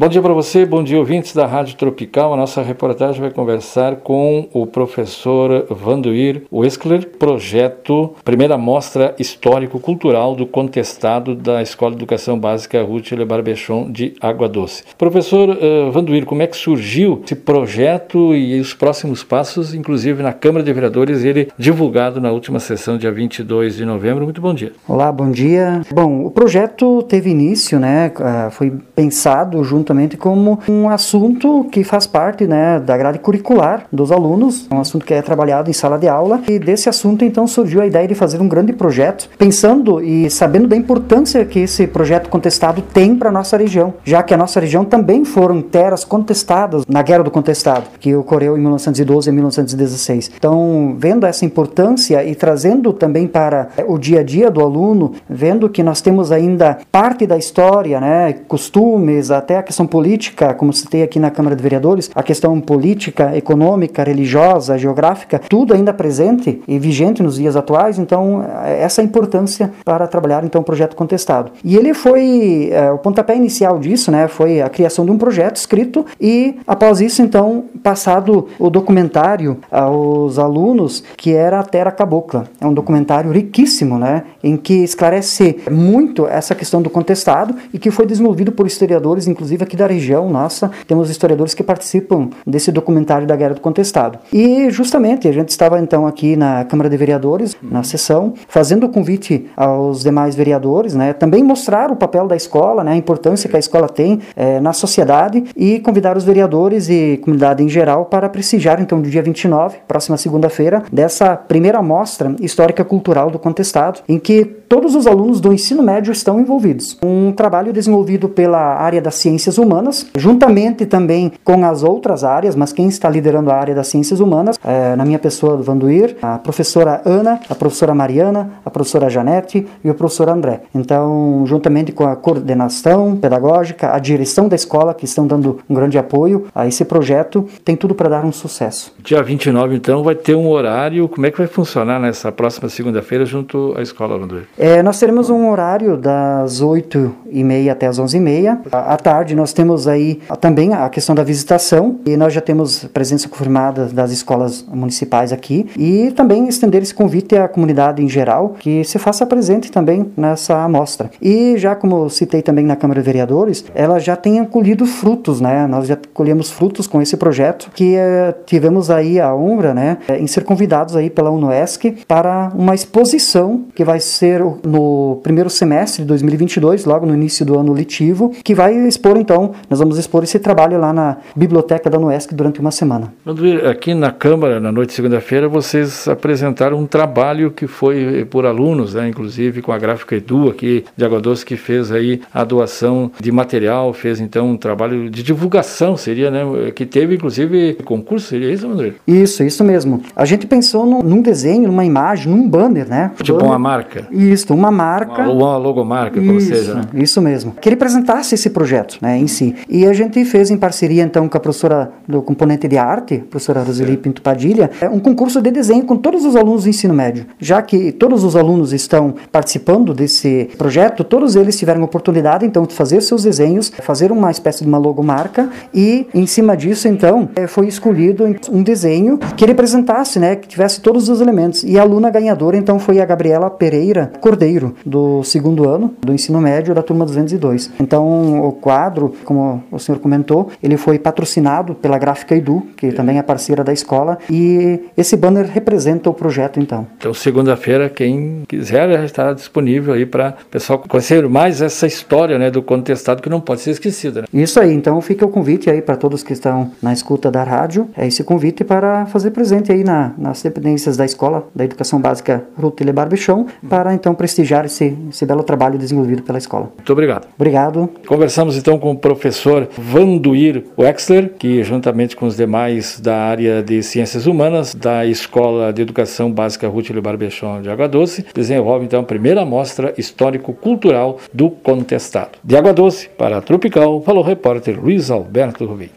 Bom dia para você, bom dia ouvintes da Rádio Tropical. A nossa reportagem vai conversar com o professor Vanduir Weskler, projeto Primeira Mostra Histórico-Cultural do Contestado da Escola de Educação Básica Ruth Le Barbechon de Água Doce. Professor uh, Vanduir, como é que surgiu esse projeto e os próximos passos, inclusive na Câmara de Vereadores, ele divulgado na última sessão, dia 22 de novembro. Muito bom dia. Olá, bom dia. Bom, o projeto teve início, né, ah, foi pensado juntamente como um assunto que faz parte, né, da grade curricular dos alunos, um assunto que é trabalhado em sala de aula, e desse assunto então surgiu a ideia de fazer um grande projeto, pensando e sabendo da importância que esse projeto contestado tem para nossa região, já que a nossa região também foram terras contestadas na Guerra do Contestado, que ocorreu em 1912 e 1916. Então, vendo essa importância e trazendo também para o dia a dia do aluno, vendo que nós temos ainda parte da história, né, costumes, até a questão política, como citei aqui na Câmara de Vereadores, a questão política, econômica, religiosa, geográfica, tudo ainda presente e vigente nos dias atuais, então essa é a importância para trabalhar então o projeto contestado. E ele foi, é, o pontapé inicial disso, né, foi a criação de um projeto escrito e após isso então passado o documentário aos alunos que era a Terra Cabocla. É um documentário riquíssimo, né, em que esclarece muito essa questão do contestado e que foi desenvolvido por historiadores, inclusive aqui da região nossa. Temos historiadores que participam desse documentário da Guerra do Contestado. E justamente a gente estava então aqui na Câmara de Vereadores, na sessão, fazendo o convite aos demais vereadores, né, também mostrar o papel da escola, né, a importância que a escola tem é, na sociedade e convidar os vereadores e comunidade em geral para prestigiar então no dia 29, próxima segunda-feira, dessa primeira mostra histórica cultural do contestado, em que todos os alunos do ensino médio estão envolvidos. Um trabalho desenvolvido pela área das ciências humanas, juntamente também com as outras áreas, mas quem está liderando a área das ciências humanas, é, na minha pessoa Vanduir, a professora Ana, a professora Mariana, a professora Janete e o professor André. Então, juntamente com a coordenação pedagógica, a direção da escola, que estão dando um grande apoio a esse projeto, tem tudo para dar um sucesso. Dia 29, então, vai ter um horário. Como é que vai funcionar nessa próxima segunda-feira junto à escola, Vanduir? É, nós teremos um horário das 8h30 até as 11h30. À tarde nós temos aí também a questão da visitação e nós já temos presença confirmada das escolas municipais aqui e também estender esse convite à comunidade em geral que se faça presente também nessa amostra. E já como citei também na Câmara de Vereadores, ela já tem colhido frutos, né? Nós já colhemos frutos com esse projeto que eh, tivemos aí a honra, né, em ser convidados aí pela UNOESC para uma exposição que vai ser no primeiro semestre de 2022, logo no início do ano letivo, que vai expor então, nós vamos expor esse trabalho lá na biblioteca da UNESC durante uma semana. Aqui na Câmara, na noite de segunda-feira, vocês apresentaram um trabalho que foi por alunos, né, inclusive com a Gráfica Edu aqui de Água Doce, que fez aí a doação de material, fez então um trabalho de divulgação, seria, né, que teve inclusive concurso, seria isso, André? Isso, isso mesmo. A gente pensou num, num desenho, numa imagem, num banner, né? Tipo banner. uma marca. Isso uma marca. Uma, uma logomarca, como isso, seja. Né? Isso mesmo. Que ele apresentasse esse projeto né, em si. E a gente fez em parceria então com a professora do componente de arte, a professora Roseli Pinto Padilha, é, um concurso de desenho com todos os alunos do ensino médio. Já que todos os alunos estão participando desse projeto, todos eles tiveram oportunidade então de fazer seus desenhos, fazer uma espécie de uma logomarca e em cima disso então é, foi escolhido um desenho que representasse, né, que tivesse todos os elementos. E a aluna ganhadora então foi a Gabriela Pereira, Cordeiro, do segundo ano do ensino médio da turma 202. Então, o quadro, como o senhor comentou, ele foi patrocinado pela Gráfica Edu, que também é parceira da escola, e esse banner representa o projeto, então. Então, segunda-feira, quem quiser já está disponível aí para o pessoal conhecer mais essa história né, do contestado que não pode ser esquecida. Né? Isso aí, então fica o convite aí para todos que estão na escuta da rádio, é esse convite para fazer presente aí na, nas dependências da escola da educação básica Ruth Le Barbichon, para então prestigiar esse, esse belo trabalho desenvolvido pela escola. Muito obrigado. Obrigado. Conversamos então com o professor Vanduir Wexler, que juntamente com os demais da área de Ciências Humanas da Escola de Educação Básica Ruth Barbechon de Água Doce, desenvolve então a primeira mostra histórico-cultural do contestado. De Água Doce para a Tropical, falou o repórter Luiz Alberto Rubim.